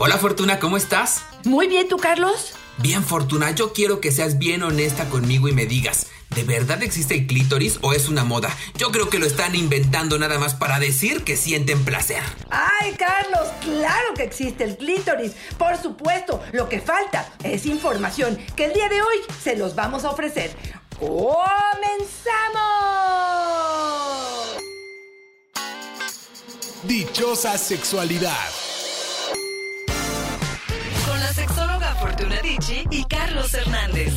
Hola Fortuna, ¿cómo estás? Muy bien, ¿tú Carlos? Bien Fortuna, yo quiero que seas bien honesta conmigo y me digas, ¿de verdad existe el clítoris o es una moda? Yo creo que lo están inventando nada más para decir que sienten placer. Ay Carlos, claro que existe el clítoris. Por supuesto, lo que falta es información que el día de hoy se los vamos a ofrecer. ¡Comenzamos! Dichosa sexualidad. Y Carlos Hernández.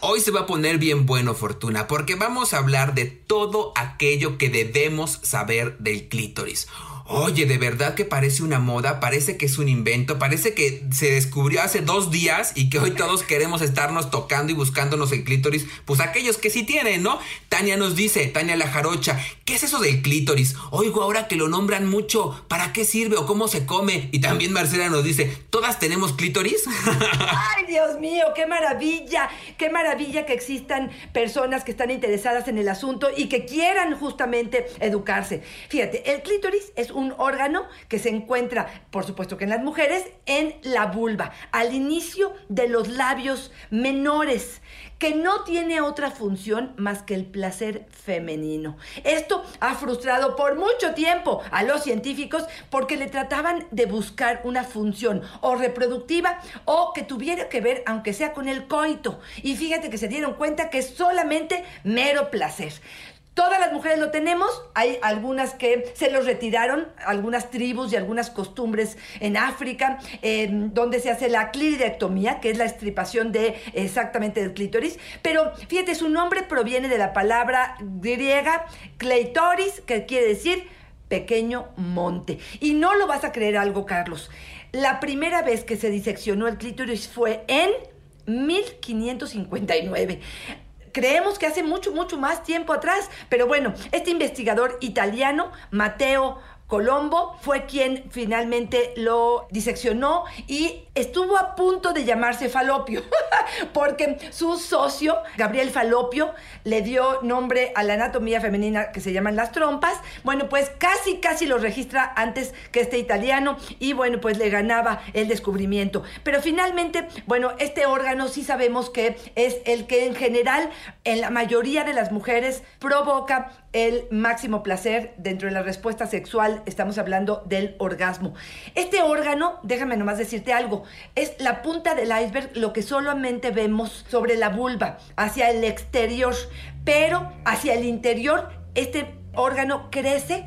Hoy se va a poner bien bueno, Fortuna, porque vamos a hablar de todo aquello que debemos saber del clítoris. Oye, de verdad que parece una moda, parece que es un invento, parece que se descubrió hace dos días y que hoy todos queremos estarnos tocando y buscándonos el clítoris, pues aquellos que sí tienen, ¿no? Tania nos dice, Tania la jarocha, ¿qué es eso del clítoris? Oigo ahora que lo nombran mucho, ¿para qué sirve o cómo se come? Y también Marcela nos dice, ¿todas tenemos clítoris? ¡Ay, Dios mío! ¡Qué maravilla! ¡Qué maravilla que existan personas que están interesadas en el asunto y que quieran justamente educarse! Fíjate, el clítoris es un órgano que se encuentra, por supuesto que en las mujeres, en la vulva, al inicio de los labios menores que no tiene otra función más que el placer femenino. Esto ha frustrado por mucho tiempo a los científicos porque le trataban de buscar una función o reproductiva o que tuviera que ver, aunque sea con el coito. Y fíjate que se dieron cuenta que es solamente mero placer. Todas las mujeres lo tenemos, hay algunas que se los retiraron, algunas tribus y algunas costumbres en África, donde se hace la cliridectomía, que es la estripación de exactamente del clítoris, pero fíjate, su nombre proviene de la palabra griega kleitoris, que quiere decir pequeño monte. Y no lo vas a creer algo, Carlos. La primera vez que se diseccionó el clítoris fue en 1559 creemos que hace mucho, mucho más tiempo atrás. Pero bueno, este investigador italiano, Matteo Colombo fue quien finalmente lo diseccionó y estuvo a punto de llamarse Falopio, porque su socio, Gabriel Falopio, le dio nombre a la anatomía femenina que se llaman las trompas. Bueno, pues casi, casi lo registra antes que este italiano y bueno, pues le ganaba el descubrimiento. Pero finalmente, bueno, este órgano sí sabemos que es el que en general, en la mayoría de las mujeres, provoca el máximo placer dentro de la respuesta sexual, estamos hablando del orgasmo. Este órgano, déjame nomás decirte algo, es la punta del iceberg, lo que solamente vemos sobre la vulva, hacia el exterior, pero hacia el interior este órgano crece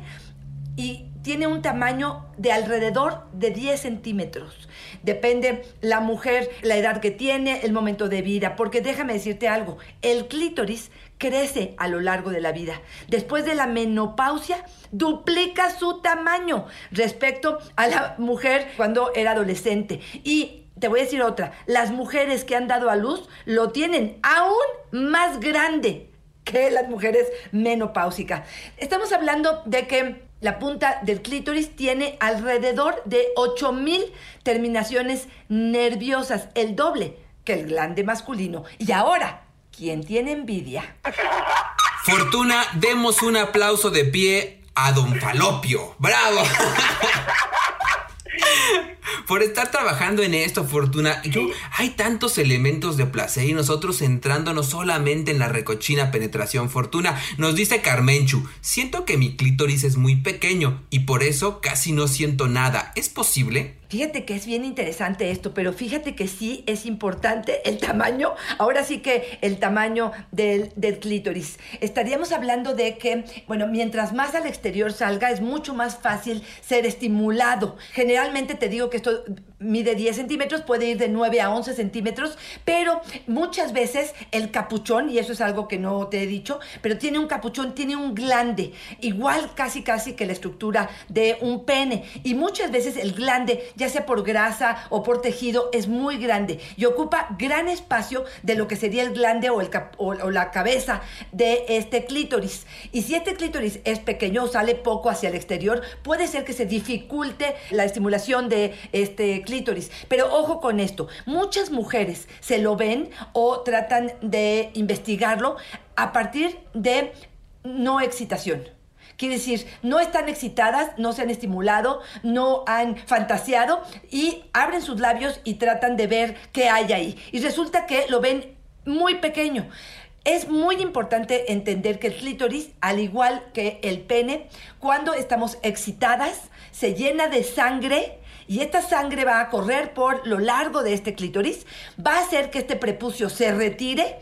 y tiene un tamaño de alrededor de 10 centímetros. Depende la mujer, la edad que tiene, el momento de vida, porque déjame decirte algo, el clítoris crece a lo largo de la vida. Después de la menopausia, duplica su tamaño respecto a la mujer cuando era adolescente. Y te voy a decir otra, las mujeres que han dado a luz lo tienen aún más grande que las mujeres menopáusicas. Estamos hablando de que la punta del clítoris tiene alrededor de 8000 terminaciones nerviosas, el doble que el glande masculino. Y ahora, ¿quién tiene envidia? Fortuna, demos un aplauso de pie a Don Falopio. ¡Bravo! por estar trabajando en esto, Fortuna. Yo, hay tantos elementos de placer y nosotros centrándonos solamente en la recochina penetración, Fortuna. Nos dice Carmenchu, siento que mi clítoris es muy pequeño y por eso casi no siento nada. ¿Es posible? Fíjate que es bien interesante esto, pero fíjate que sí es importante el tamaño, ahora sí que el tamaño del, del, clítoris. Estaríamos hablando de que, bueno, mientras más al exterior salga, es mucho más fácil ser estimulado. Generalmente te digo que esto mide 10 centímetros, puede ir de 9 a 11 centímetros, pero muchas veces el capuchón, y eso es algo que no te he dicho, pero tiene un capuchón, tiene un glande, igual casi casi que la estructura de un pene, y muchas veces el glande, ya sea por grasa o por tejido, es muy grande y ocupa gran espacio de lo que sería el glande o, el o, la cabeza de este clítoris. Y si este clítoris es pequeño o sale poco hacia el exterior, puede ser que se dificulte la estimulación de este clítoris. Pero ojo con esto, muchas mujeres se lo ven o tratan de investigarlo a partir de no excitación Quiere decir, no están excitadas, no se han estimulado, no han fantaseado y abren sus labios y tratan de ver qué hay ahí. Y resulta que lo ven muy pequeño. Es muy importante entender que el clítoris, al igual que el pene, cuando estamos excitadas, se llena de sangre y esta sangre va a correr por lo largo de este clítoris, va a hacer que este prepucio se retire,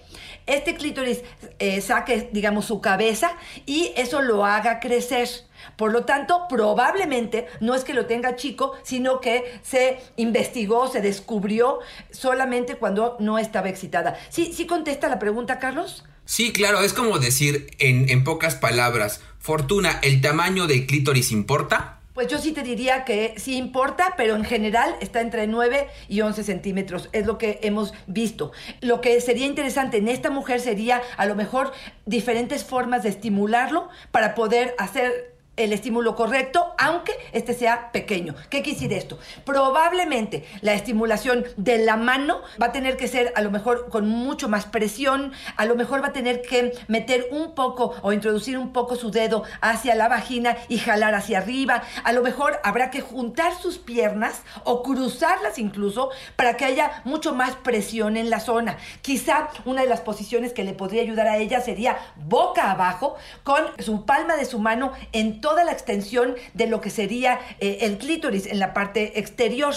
este clítoris eh, saque, digamos, su cabeza y eso lo haga crecer. Por lo tanto, probablemente no es que lo tenga chico, sino que se investigó, se descubrió solamente cuando no estaba excitada. ¿Sí, sí contesta la pregunta, Carlos? Sí, claro, es como decir en, en pocas palabras, Fortuna, ¿el tamaño del clítoris importa? Pues yo sí te diría que sí importa, pero en general está entre 9 y 11 centímetros, es lo que hemos visto. Lo que sería interesante en esta mujer sería a lo mejor diferentes formas de estimularlo para poder hacer el estímulo correcto, aunque este sea pequeño. ¿Qué quiere decir esto? Probablemente la estimulación de la mano va a tener que ser a lo mejor con mucho más presión, a lo mejor va a tener que meter un poco o introducir un poco su dedo hacia la vagina y jalar hacia arriba, a lo mejor habrá que juntar sus piernas o cruzarlas incluso para que haya mucho más presión en la zona. Quizá una de las posiciones que le podría ayudar a ella sería boca abajo con su palma de su mano en toda la extensión de lo que sería eh, el clítoris en la parte exterior.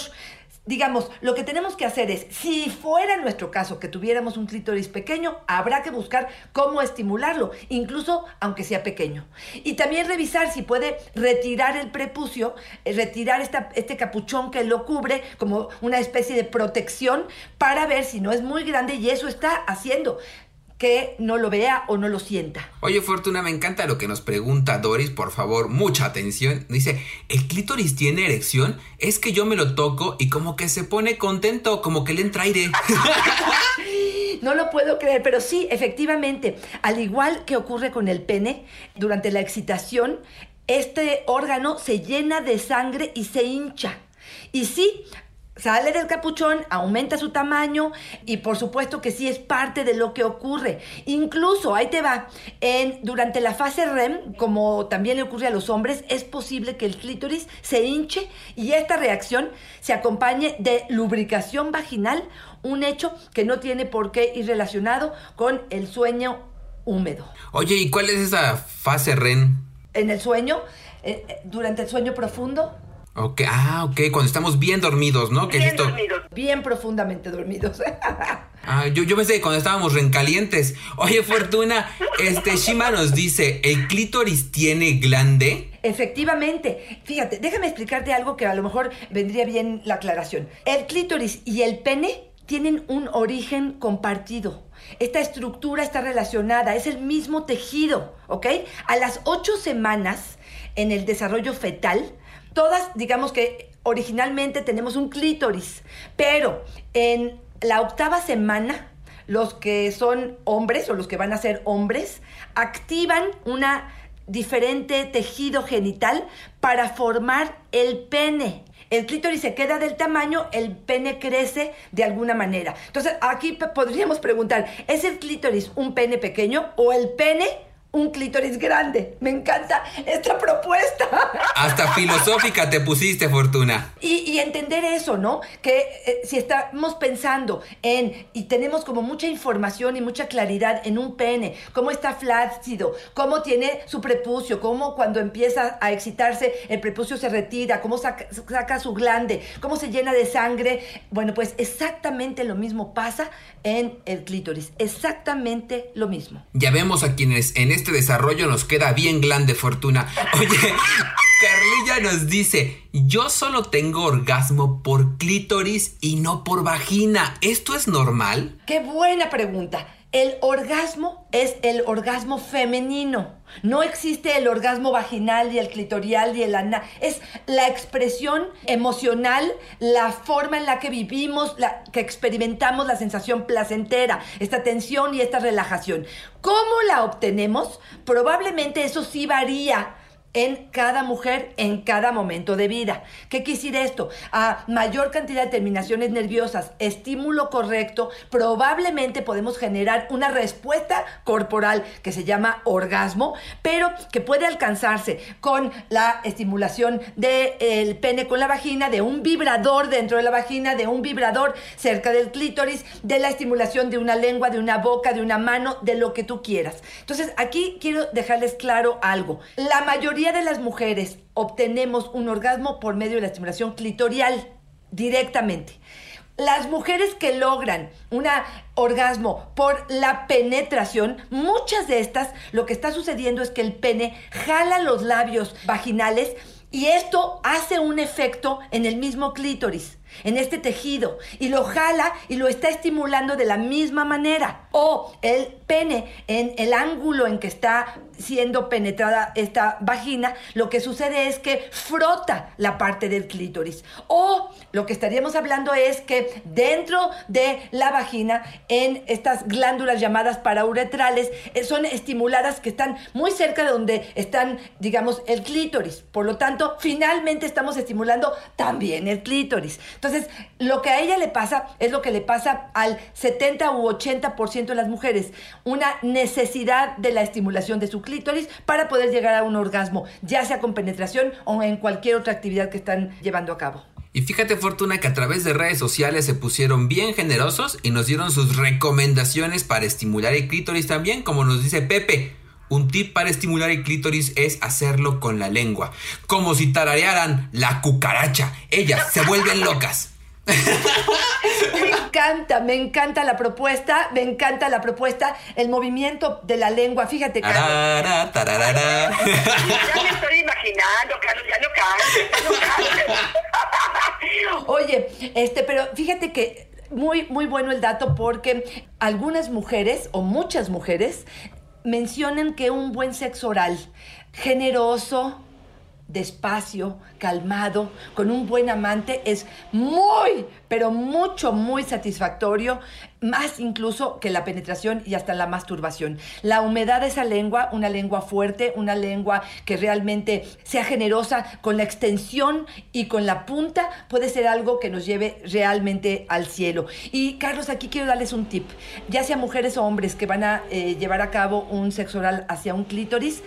Digamos, lo que tenemos que hacer es, si fuera nuestro caso que tuviéramos un clítoris pequeño, habrá que buscar cómo estimularlo, incluso aunque sea pequeño. Y también revisar si puede retirar el prepucio, eh, retirar este capuchón que lo cubre como una especie de protección para ver si no es muy grande y eso está haciendo que no lo vea o no lo sienta. Oye, Fortuna, me encanta lo que nos pregunta Doris, por favor, mucha atención. Dice, ¿el clítoris tiene erección? Es que yo me lo toco y como que se pone contento, como que le entra aire. No lo puedo creer, pero sí, efectivamente, al igual que ocurre con el pene, durante la excitación, este órgano se llena de sangre y se hincha. Y sí, sale del capuchón, aumenta su tamaño y por supuesto que sí es parte de lo que ocurre. Incluso, ahí te va, en, durante la fase REM, como también le ocurre a los hombres, es posible que el clítoris se hinche y esta reacción se acompañe de lubricación vaginal, un hecho que no tiene por qué ir relacionado con el sueño húmedo. Oye, ¿y cuál es esa fase REM? En el sueño, eh, eh, durante el sueño profundo, Ok, ah, ok, cuando estamos bien dormidos, ¿no? Bien dormidos, bien profundamente dormidos. ah, yo, yo pensé cuando estábamos rencalientes. Oye, Fortuna, este Shima nos dice, ¿el clítoris tiene glande? Efectivamente. Fíjate, déjame explicarte algo que a lo mejor vendría bien la aclaración. El clítoris y el pene tienen un origen compartido. Esta estructura está relacionada, es el mismo tejido, ¿ok? A las ocho semanas en el desarrollo fetal, todas, digamos que originalmente tenemos un clítoris, pero en la octava semana, los que son hombres o los que van a ser hombres activan una diferente tejido genital para formar el pene. El clítoris se queda del tamaño, el pene crece de alguna manera. Entonces, aquí podríamos preguntar, ¿es el clítoris un pene pequeño o el pene un clítoris grande. Me encanta esta propuesta. Hasta filosófica te pusiste, Fortuna. Y, entender eso, ¿no? Que eh, si estamos pensando en, y tenemos como mucha información y mucha claridad en un pene, cómo está flácido, cómo tiene su prepucio, cómo cuando empieza a excitarse el prepucio se retira, cómo saca, saca su glande, cómo se llena de sangre. Bueno, pues exactamente lo mismo pasa en el clítoris. Exactamente lo mismo. Ya vemos a quienes en este este desarrollo nos queda bien grande fortuna. Oye, Carlilla nos dice, yo solo tengo orgasmo por clítoris y no por vagina. ¿Esto es normal? Qué buena pregunta. El orgasmo es el orgasmo femenino. No existe el orgasmo vaginal y el clitorial y el anal. Es la expresión emocional, la forma en la que vivimos, la que experimentamos la sensación placentera, esta tensión y esta relajación. ¿Cómo la obtenemos? Probablemente eso sí varía en cada mujer en cada momento de vida. ¿Qué quisiera esto? A mayor cantidad de terminaciones nerviosas, estímulo correcto, probablemente podemos generar una respuesta corporal que se llama orgasmo, pero que puede alcanzarse con la estimulación del pene con la vagina, de un vibrador dentro de la vagina, de un vibrador cerca del clítoris, de la estimulación de una lengua, de una boca, de una mano, de lo que tú quieras. Entonces, aquí quiero dejarles claro algo. La mayoría de las mujeres obtenemos un orgasmo por medio de la estimulación clitorial directamente. Las mujeres que logran un orgasmo por la penetración, muchas de estas, lo que está sucediendo es que el pene jala los labios vaginales y esto hace un efecto en el mismo clítoris en este tejido y lo jala y lo está estimulando de la misma manera. O el pene en el ángulo en que está siendo penetrada esta vagina, lo que sucede es que frota la parte del clítoris. O lo que estaríamos hablando es que dentro de la vagina, en estas glándulas llamadas parauretrales, eh, son estimuladas que están muy cerca de donde están, digamos, el clítoris. Por lo tanto, finalmente estamos estimulando también el clítoris. Lo que a ella le pasa es lo que le pasa al 70 u 80% de las mujeres, una necesidad de la estimulación de su clítoris para poder llegar a un orgasmo, ya sea con penetración o en cualquier otra actividad que están llevando a cabo. Y fíjate Fortuna que a través de redes sociales se pusieron bien generosos y nos dieron sus recomendaciones para estimular el clítoris también, como nos dice Pepe. Un tip para estimular el clítoris es hacerlo con la lengua, como si tararearan la cucaracha. Ellas se vuelven locas. Me encanta, me encanta la propuesta, me encanta la propuesta, el movimiento de la lengua. Fíjate, Carlos. Ya me estoy imaginando, Carlos, ya no cantes, ya no Oye, este, pero fíjate que muy, muy bueno el dato porque algunas mujeres o muchas mujeres mencionan que un buen sexo oral, generoso, despacio, calmado, con un buen amante, es muy, pero mucho, muy satisfactorio, más incluso que la penetración y hasta la masturbación. La humedad de esa lengua, una lengua fuerte, una lengua que realmente sea generosa con la extensión y con la punta, puede ser algo que nos lleve realmente al cielo. Y Carlos, aquí quiero darles un tip, ya sea mujeres o hombres que van a eh, llevar a cabo un sexo oral hacia un clítoris,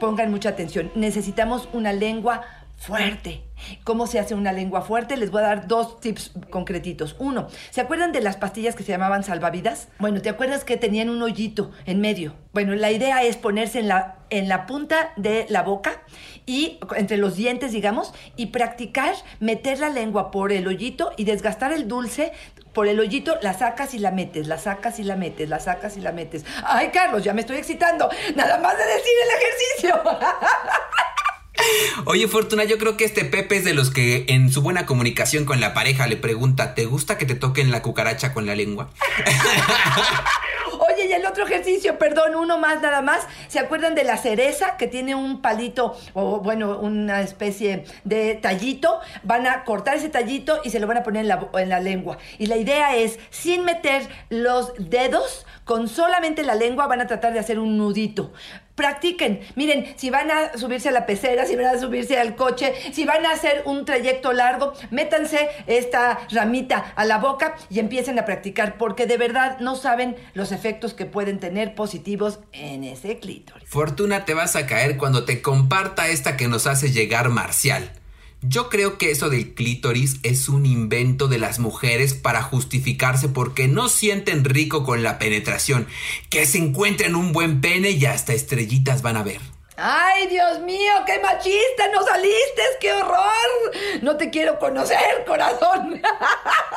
pongan mucha atención. Necesitamos una lengua fuerte. ¿Cómo se hace una lengua fuerte? Les voy a dar dos tips concretitos. Uno, ¿se acuerdan de las pastillas que se llamaban salvavidas? Bueno, ¿te acuerdas que tenían un hoyito en medio? Bueno, la idea es ponerse en la, en la punta de la boca y entre los dientes, digamos, y practicar meter la lengua por el hoyito y desgastar el dulce por el hoyito, la sacas y la metes, la sacas y la metes, la sacas y la metes. Ay, Carlos, ya me estoy excitando. Nada más de decir el ejercicio. Oye, Fortuna, yo creo que este Pepe es de los que en su buena comunicación con la pareja le pregunta, ¿te gusta que te toquen la cucaracha con la lengua? Y el otro ejercicio, perdón, uno más nada más. ¿Se acuerdan de la cereza que tiene un palito o bueno, una especie de tallito? Van a cortar ese tallito y se lo van a poner en la, en la lengua. Y la idea es, sin meter los dedos, con solamente la lengua van a tratar de hacer un nudito practiquen. Miren, si van a subirse a la pecera, si van a subirse al coche, si van a hacer un trayecto largo, métanse esta ramita a la boca y empiecen a practicar, porque de verdad no saben los efectos que pueden tener positivos en ese clítoris. Fortuna te vas a caer cuando te comparta esta que nos hace llegar Marcial. Yo creo que eso del clítoris es un invento de las mujeres para justificarse porque no sienten rico con la penetración, que se encuentren un buen pene y hasta estrellitas van a ver. ¡Ay, Dios mío! ¡Qué machista! ¡No saliste! ¡Qué horror! No te quiero conocer, corazón.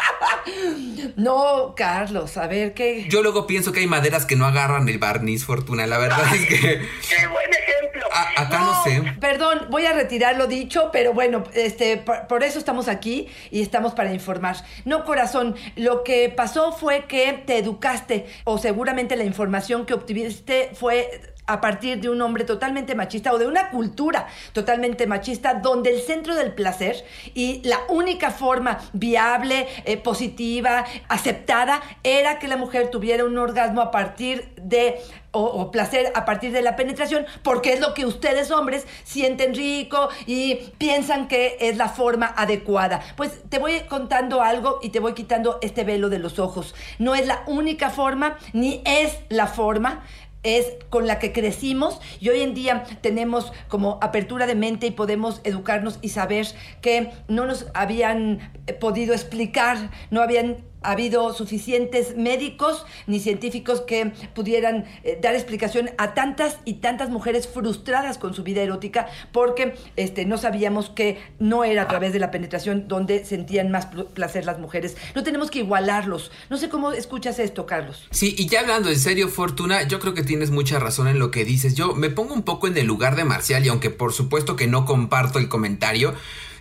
no, Carlos, a ver qué. Yo luego pienso que hay maderas que no agarran el barniz, Fortuna. La verdad es que. ¡Qué buen acá no, sé. Perdón, voy a retirar lo dicho, pero bueno, este, por, por eso estamos aquí y estamos para informar. No, corazón, lo que pasó fue que te educaste o seguramente la información que obtuviste fue a partir de un hombre totalmente machista o de una cultura totalmente machista donde el centro del placer y la única forma viable, eh, positiva, aceptada era que la mujer tuviera un orgasmo a partir de o, o, placer a partir de la penetración, porque es lo que ustedes hombres sienten rico y piensan que es la forma adecuada. Pues te voy contando algo y te voy quitando este velo de los ojos. No es la única forma, ni es la forma es con la que crecimos y hoy en día tenemos como apertura de mente y podemos educarnos y saber que no nos habían podido explicar, no habían habido suficientes médicos ni científicos que pudieran eh, dar explicación a tantas y tantas mujeres frustradas con su vida erótica porque este, no sabíamos que no era a través de la penetración donde sentían más placer las mujeres. No tenemos que igualarlos. No sé cómo escuchas esto, Carlos. Sí, y ya hablando en serio, Fortuna, yo creo que tienes mucha razón en lo que dices. Yo me pongo un poco en el lugar de Marcial y aunque por supuesto que no comparto el comentario,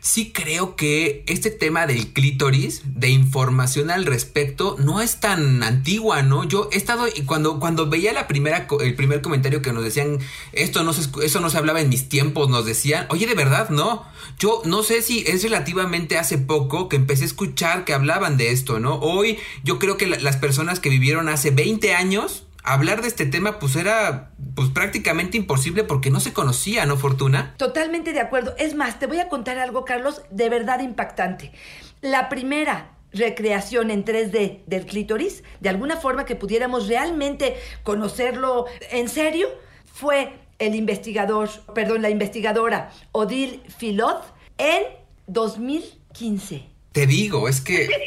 sí creo que este tema del clítoris, de información al respecto, no es tan antigua, ¿no? Yo he estado, y cuando, cuando veía la primera, el primer comentario que nos decían, esto no se, eso no se hablaba en mis tiempos, nos decían, oye, de verdad, no. Yo no sé si es relativamente hace poco que empecé a escuchar que hablaban de esto, ¿no? Hoy yo creo que la, las personas que vivieron hace 20 años, hablar de este tema pues era pues prácticamente imposible porque no se conocía, ¿no, Fortuna? Totalmente de acuerdo. Es más, te voy a contar algo, Carlos, de verdad impactante. La primera recreación en 3D del clítoris, de alguna forma que pudiéramos realmente conocerlo en serio, fue el investigador, perdón, la investigadora Odile Filot en 2015. Te digo, es que...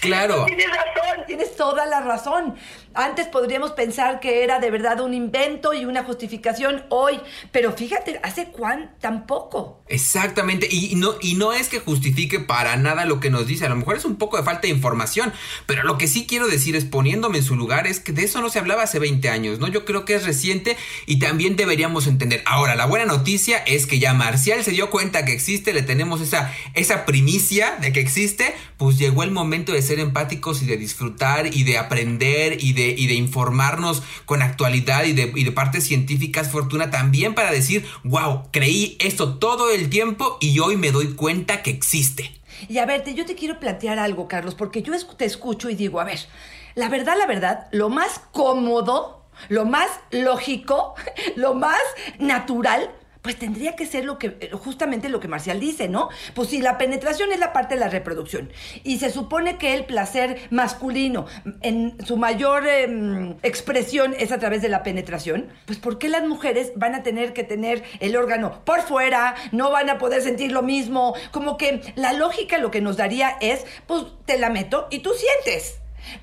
Claro. Tienes razón, tienes toda la razón. Antes podríamos pensar que era de verdad un invento y una justificación hoy, pero fíjate, ¿hace cuán tampoco? Exactamente, y no, y no es que justifique para nada lo que nos dice, a lo mejor es un poco de falta de información, pero lo que sí quiero decir es poniéndome en su lugar es que de eso no se hablaba hace 20 años, ¿no? Yo creo que es reciente y también deberíamos entender. Ahora, la buena noticia es que ya Marcial se dio cuenta que existe, le tenemos esa, esa primicia de que existe, pues llegó el momento de ser empáticos y de disfrutar y de aprender y de y de informarnos con actualidad y de, y de partes científicas, Fortuna, también para decir, wow, creí esto todo el tiempo y hoy me doy cuenta que existe. Y a ver, yo te quiero plantear algo, Carlos, porque yo te escucho y digo, a ver, la verdad, la verdad, lo más cómodo, lo más lógico, lo más natural pues tendría que ser lo que justamente lo que Marcial dice, ¿no? Pues si la penetración es la parte de la reproducción y se supone que el placer masculino en su mayor eh, expresión es a través de la penetración, pues ¿por qué las mujeres van a tener que tener el órgano por fuera, no van a poder sentir lo mismo? Como que la lógica lo que nos daría es, pues te la meto y tú sientes.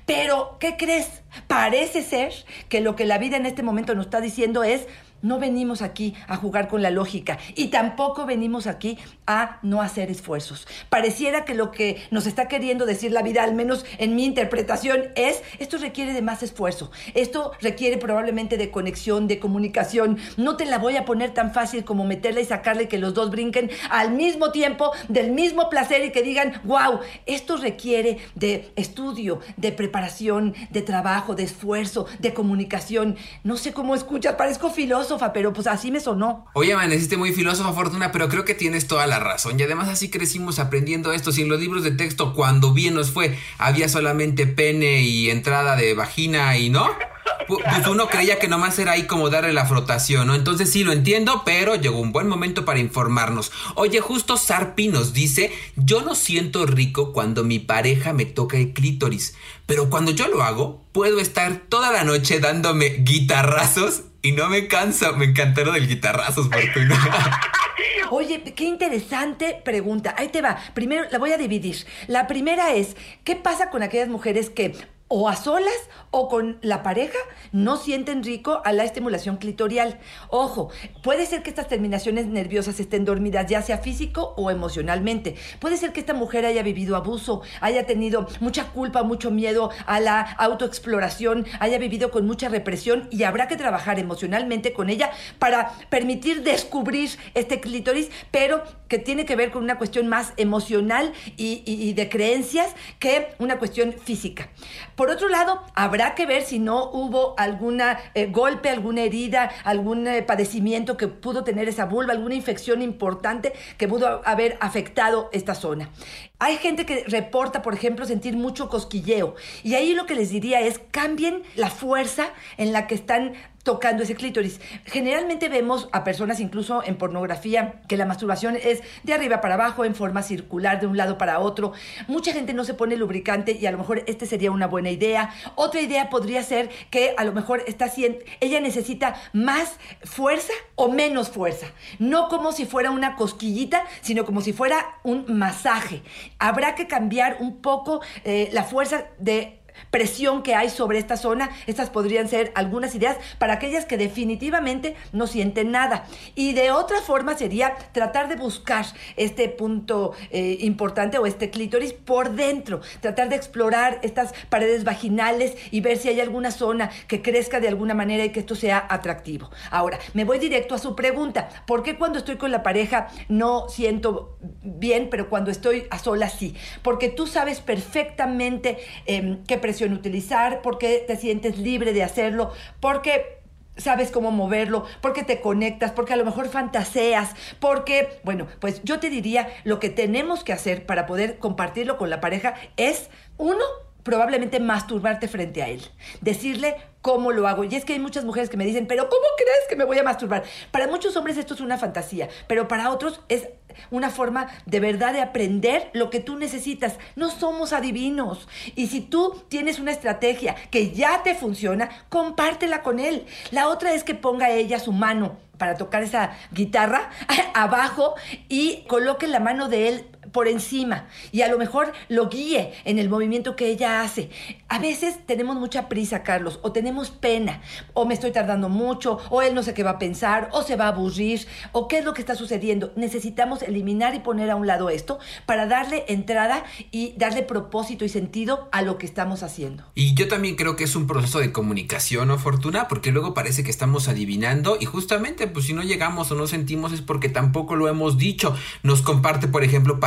Pero, ¿qué crees? Parece ser que lo que la vida en este momento nos está diciendo es, no venimos aquí a jugar con la lógica y tampoco venimos aquí a no hacer esfuerzos. Pareciera que lo que nos está queriendo decir la vida, al menos en mi interpretación, es esto requiere de más esfuerzo. Esto requiere probablemente de conexión, de comunicación. No te la voy a poner tan fácil como meterla y sacarle que los dos brinquen al mismo tiempo, del mismo placer y que digan, wow, esto requiere de estudio, de preparación, de trabajo, de esfuerzo, de comunicación. No sé cómo escuchas, parezco filósofo pero pues así me sonó. Oye, amaneciste muy filósofa, Fortuna, pero creo que tienes toda la razón. Y además así crecimos aprendiendo esto. Si en los libros de texto, cuando bien nos fue, había solamente pene y entrada de vagina y no. Pues uno creía que nomás era ahí como darle la frotación, ¿no? Entonces sí lo entiendo, pero llegó un buen momento para informarnos. Oye, justo Sarpi nos dice, yo no siento rico cuando mi pareja me toca el clítoris, pero cuando yo lo hago, puedo estar toda la noche dándome guitarrazos y no me cansa. Me encantó lo del guitarrazos, Fortuna. Oye, qué interesante pregunta. Ahí te va. Primero, la voy a dividir. La primera es, ¿qué pasa con aquellas mujeres que o a solas o con la pareja no sienten rico a la estimulación clitorial. Ojo, puede ser que estas terminaciones nerviosas estén dormidas ya sea físico o emocionalmente. Puede ser que esta mujer haya vivido abuso, haya tenido mucha culpa, mucho miedo a la autoexploración, haya vivido con mucha represión y habrá que trabajar emocionalmente con ella para permitir descubrir este clítoris, pero que tiene que ver con una cuestión más emocional y, de creencias que una cuestión física. Otro lado, habrá que ver si no hubo algún golpe, alguna herida, algún padecimiento que pudo tener esa vulva, alguna infección importante que pudo haber afectado esta zona. Hay gente que reporta, por ejemplo, sentir mucho cosquilleo. Y ahí lo que les diría es cambien la fuerza en la que están tocando ese clítoris. Generalmente vemos a personas, incluso en pornografía, que la masturbación es de arriba para abajo, en forma circular, de un lado para otro. Mucha gente no se pone lubricante y a lo mejor este sería una buena idea. Otra idea podría ser que a lo mejor está ella necesita más fuerza o menos fuerza. No como si fuera una cosquillita, sino como si fuera un masaje. Habrá que cambiar un poco eh, la fuerza de presión que hay sobre esta zona. Estas podrían ser algunas ideas para aquellas que definitivamente no sienten nada. Y de otra forma sería tratar de buscar este punto eh, importante o este clítoris por dentro, tratar de explorar estas paredes vaginales y ver si hay alguna zona que crezca de alguna manera y que esto sea atractivo. Ahora, me voy directo a su pregunta. ¿Por qué cuando estoy con la pareja no siento bien, pero cuando estoy a solas sí? Porque tú sabes perfectamente eh, qué presión utilizar, porque te sientes libre de hacerlo, porque sabes cómo moverlo, porque te conectas, porque a lo mejor fantaseas, porque, bueno, pues yo te diría, lo que tenemos que hacer para poder compartirlo con la pareja es, uno, probablemente masturbarte frente a él. Decirle cómo lo hago. Y es que hay muchas mujeres que me dicen, pero ¿cómo crees que me voy a masturbar? Para muchos hombres esto es una fantasía, pero para otros es una forma de verdad de aprender lo que tú necesitas. No somos adivinos. Y si tú tienes una estrategia que ya te funciona, compártela con él. La otra es que ponga ella su mano para tocar esa guitarra abajo y coloque la mano de él por encima y a lo mejor lo guíe en el movimiento que ella hace. A veces tenemos mucha prisa, Carlos, o tenemos pena, o me estoy tardando mucho, o él no sé qué va a pensar, o se va a aburrir, o qué es lo que está sucediendo. Necesitamos eliminar y poner a un lado esto para darle entrada y darle propósito y sentido a lo que estamos haciendo. Y yo también creo que es un proceso de comunicación o fortuna, porque luego parece que estamos adivinando y justamente pues si no llegamos o no sentimos es porque tampoco lo hemos dicho. Nos comparte, por ejemplo,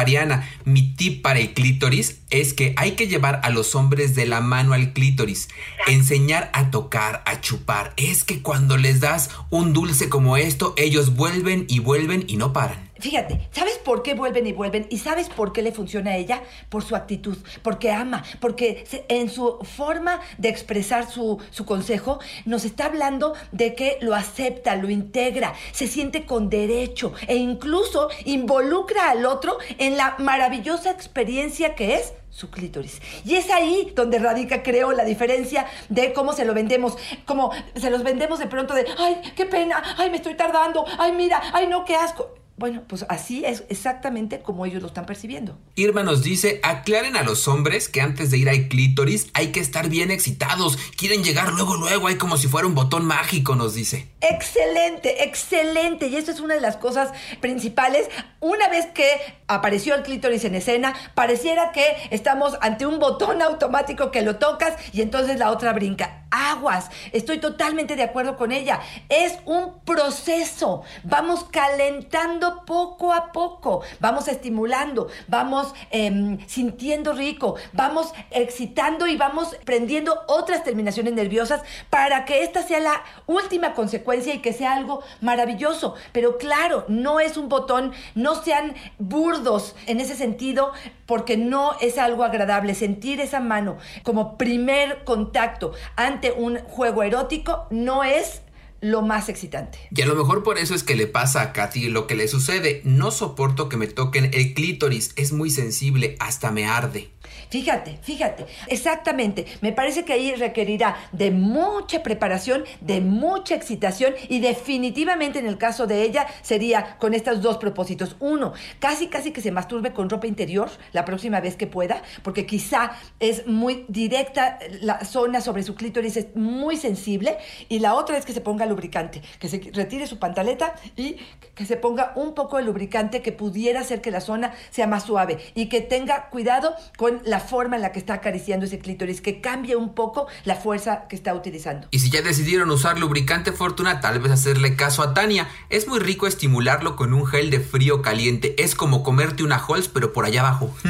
Mi tip para el clítoris es que hay que llevar a los hombres de la mano al clítoris, enseñar a tocar, a chupar. Es que cuando les das un dulce como esto, ellos vuelven y vuelven y no paran. Fíjate, ¿sabes por qué vuelven y vuelven? ¿Y sabes por qué le funciona a ella? Por su actitud, porque ama, porque en su forma de expresar su, su, consejo nos está hablando de que lo acepta, lo integra, se siente con derecho e incluso involucra al otro en la maravillosa experiencia que es su clítoris. Y es ahí donde radica, creo, la diferencia de cómo se lo vendemos. Como se los vendemos de pronto de, ay, qué pena, ay, me estoy tardando, ay, mira, ay, no, qué asco. Bueno, pues así es exactamente como ellos lo están percibiendo. Irma nos dice, aclaren a los hombres que antes de ir al clítoris hay que estar bien excitados. Quieren llegar luego, luego, hay como si fuera un botón mágico, nos dice. Excelente, excelente. Y esto es una de las cosas principales. Una vez que apareció el clítoris en escena, pareciera que estamos ante un botón automático que lo tocas y entonces la otra brinca. Aguas, estoy totalmente de acuerdo con ella. Es un proceso. Vamos calentando poco a poco, vamos estimulando, vamos em, sintiendo rico, vamos excitando y vamos prendiendo otras terminaciones nerviosas para que esta sea la última consecuencia y que sea algo maravilloso. Pero claro, no es un botón, no sean burdos en ese sentido, porque no es algo agradable. Sentir esa mano como primer contacto ante un juego erótico no es lo más excitante. Y a lo mejor por eso es que le pasa a Katy lo que le sucede. No soporto que me toquen el clítoris, es muy sensible, hasta me arde. Fíjate, fíjate, exactamente. Me parece que ahí requerirá de mucha preparación, de mucha excitación y definitivamente en el caso de ella sería con estos dos propósitos. Uno, casi casi que se masturbe con ropa interior la próxima vez que pueda, porque quizá es muy directa la zona sobre su clítoris, es muy sensible. Y la otra es que se ponga lubricante, que se retire su pantaleta y que se ponga un poco de lubricante que pudiera hacer que la zona sea más suave y que tenga cuidado con la forma en la que está acariciando ese clítoris, que cambie un poco la fuerza que está utilizando. Y si ya decidieron usar lubricante Fortuna, tal vez hacerle caso a Tania. Es muy rico estimularlo con un gel de frío caliente. Es como comerte una Halls, pero por allá abajo.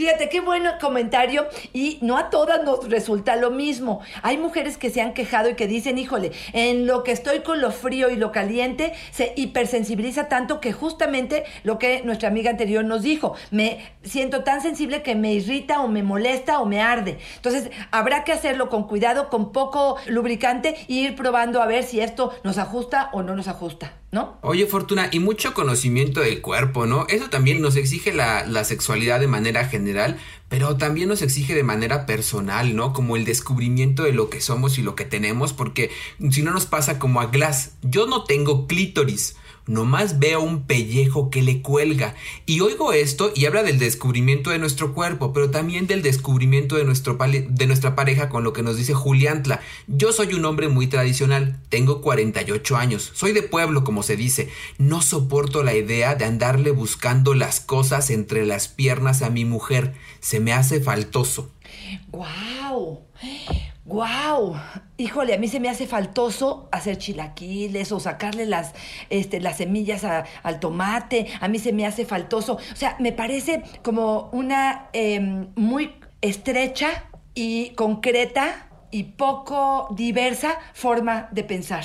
Fíjate, qué buen comentario y no a todas nos resulta lo mismo. Hay mujeres que se han quejado y que dicen, híjole, en lo que estoy con lo frío y lo caliente, se hipersensibiliza tanto que justamente lo que nuestra amiga anterior nos dijo, me siento tan sensible que me irrita o me molesta o me arde. Entonces, habrá que hacerlo con cuidado, con poco lubricante e ir probando a ver si esto nos ajusta o no nos ajusta. ¿No? Oye, Fortuna, y mucho conocimiento del cuerpo, ¿no? Eso también nos exige la, la, sexualidad de manera general, pero también nos exige de manera personal, ¿no? Como el descubrimiento de lo que somos y lo que tenemos, porque si no nos pasa como a Glass, yo no tengo clítoris nomás veo un pellejo que le cuelga. Y oigo esto y habla del descubrimiento de nuestro cuerpo, pero también del descubrimiento de, nuestro de nuestra pareja con lo que nos dice Juliantla. Yo soy un hombre muy tradicional, tengo 48 años, soy de pueblo como se dice, no soporto la idea de andarle buscando las cosas entre las piernas a mi mujer, se me hace faltoso. ¡Guau! ¡Guau! Híjole, a mí se me hace faltoso hacer chilaquiles o sacarle las, este, las semillas al tomate. A mí se me hace faltoso. O sea, me parece como una em, muy estrecha y concreta y poco diversa forma de pensar.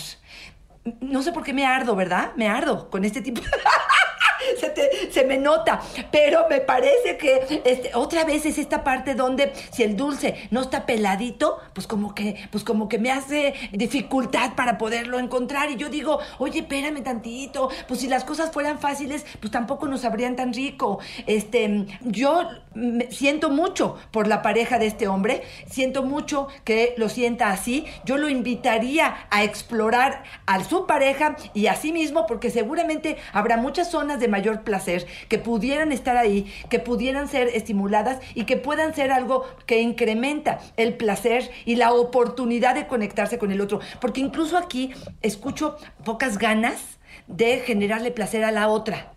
No sé por qué me ardo, ¿verdad? Me ardo con este tipo. se, me nota. Pero me parece que este, otra vez es esta parte donde si el dulce no está peladito, pues como que, pues como que me hace dificultad para poderlo encontrar. Y yo digo, oye, espérame tantito, pues si las cosas fueran fáciles, pues tampoco nos sabrían tan rico. Este, yo siento mucho por la pareja de este hombre, siento mucho que lo sienta así. Yo lo invitaría a explorar a su pareja y a sí mismo, porque seguramente habrá muchas zonas de mayor placer, que pudieran estar ahí, que pudieran ser estimuladas y que puedan ser algo que incrementa el placer y la oportunidad de conectarse con el otro. Porque incluso aquí escucho pocas ganas de generarle placer a la otra.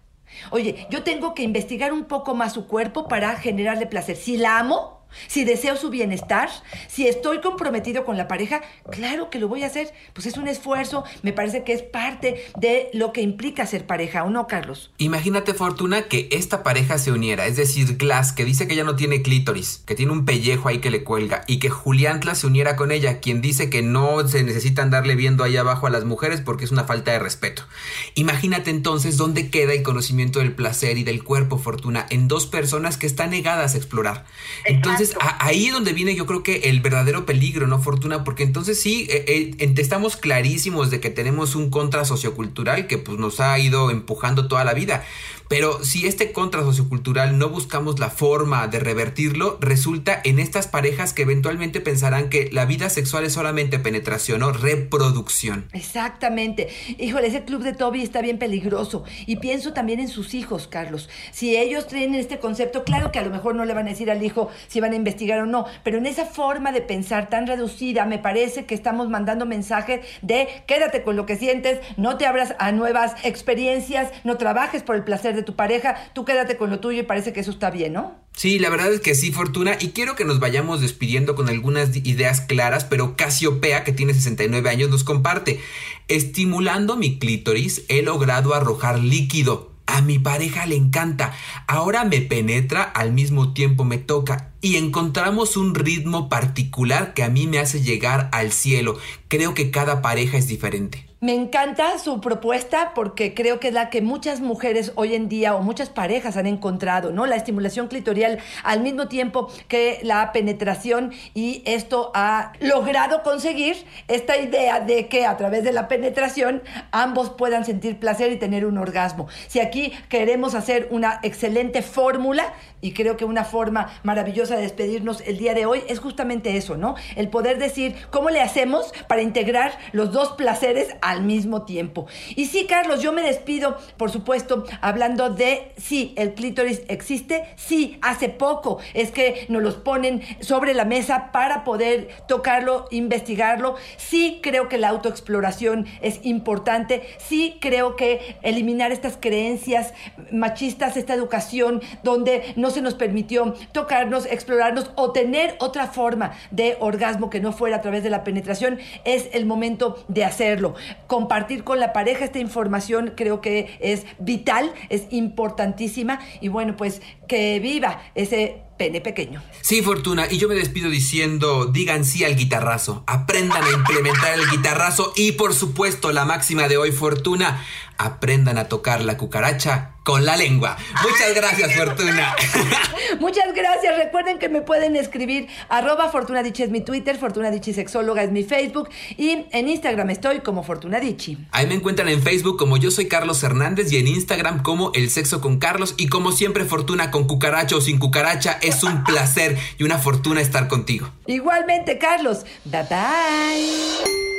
Oye, yo tengo que investigar un poco más su cuerpo para generarle placer. Si la amo, si deseo su bienestar, si estoy comprometido con la pareja, claro que lo voy a hacer. Pues es un esfuerzo, me parece que es parte de lo que implica ser pareja, ¿o no, Carlos? Imagínate, Fortuna, que esta pareja se uniera, es decir, Glass, que dice que ya no tiene clítoris, que tiene un pellejo ahí que le cuelga, y que Juliantla se uniera con ella, quien dice que no se necesita andarle viendo ahí abajo a las mujeres porque es una falta de respeto. Imagínate entonces dónde queda el conocimiento del placer y del cuerpo, Fortuna, en dos personas que están negadas a explorar. Entonces, entonces, ahí es donde viene yo creo que el verdadero peligro, ¿no, Fortuna? Porque entonces sí, eh, eh, estamos clarísimos de que tenemos un contra sociocultural que pues nos ha ido empujando toda la vida. Pero si este contra sociocultural no buscamos la forma de revertirlo, resulta en estas parejas que eventualmente pensarán que la vida sexual es solamente penetración o reproducción. Exactamente. Híjole, ese club de Toby está bien peligroso. Y pienso también en sus hijos, Carlos. Si ellos tienen este concepto, claro que a lo mejor no le van a decir al hijo si a investigar o no, pero en esa forma de pensar tan reducida, me parece que estamos mandando mensajes de quédate con lo que sientes, no te abras a nuevas experiencias, no trabajes por el placer de tu pareja, tú quédate con lo tuyo y parece que eso está bien, ¿no? Sí, la verdad es que sí, Fortuna, y quiero que nos vayamos despidiendo con algunas ideas claras, pero Casiopea, que tiene 69 años, nos comparte. Estimulando mi clítoris, he logrado arrojar líquido. A mi pareja le encanta. Ahora me penetra, al mismo tiempo me toca. Y encontramos un ritmo particular que a mí me hace llegar al cielo. Creo que cada pareja es diferente. Me encanta su propuesta porque creo que es la que muchas mujeres hoy en día o muchas parejas han encontrado, ¿no? La estimulación clitorial al mismo tiempo que la penetración y esto ha logrado conseguir esta idea de que a través de la penetración ambos puedan sentir placer y tener un orgasmo. Si aquí queremos hacer una excelente fórmula y creo que una forma maravillosa de despedirnos el día de hoy es justamente eso, ¿no? El poder decir cómo le hacemos para integrar los dos placeres al mismo tiempo. Y sí, Carlos, yo me despido, por supuesto, hablando de sí, el clítoris existe, sí, hace poco es que nos los ponen sobre la mesa para poder tocarlo, investigarlo. Sí, creo que la autoexploración es importante. Sí, creo que eliminar estas creencias machistas, esta educación donde no se nos permitió tocarnos, explorarnos o tener otra forma de orgasmo que no fuera a través de la penetración, es el momento de hacerlo. Compartir con la pareja esta información creo que es vital, es importantísima y bueno, pues que viva ese pene pequeño. Sí, Fortuna, y yo me despido diciendo, digan sí al guitarrazo, aprendan a implementar el guitarrazo y por supuesto la máxima de hoy, Fortuna, aprendan a tocar la cucaracha con la lengua. Muchas gracias, Fortuna. Muchas gracias. Recuerden que me pueden escribir arroba Fortunadichi es mi Twitter, Fortunadichi Sexóloga es mi Facebook y en Instagram estoy como Fortunadichi. Ahí me encuentran en Facebook como yo soy Carlos Hernández y en Instagram como El Sexo con Carlos y como siempre Fortuna con cucaracha o sin cucaracha. Es un placer y una fortuna estar contigo. Igualmente, Carlos. Bye bye.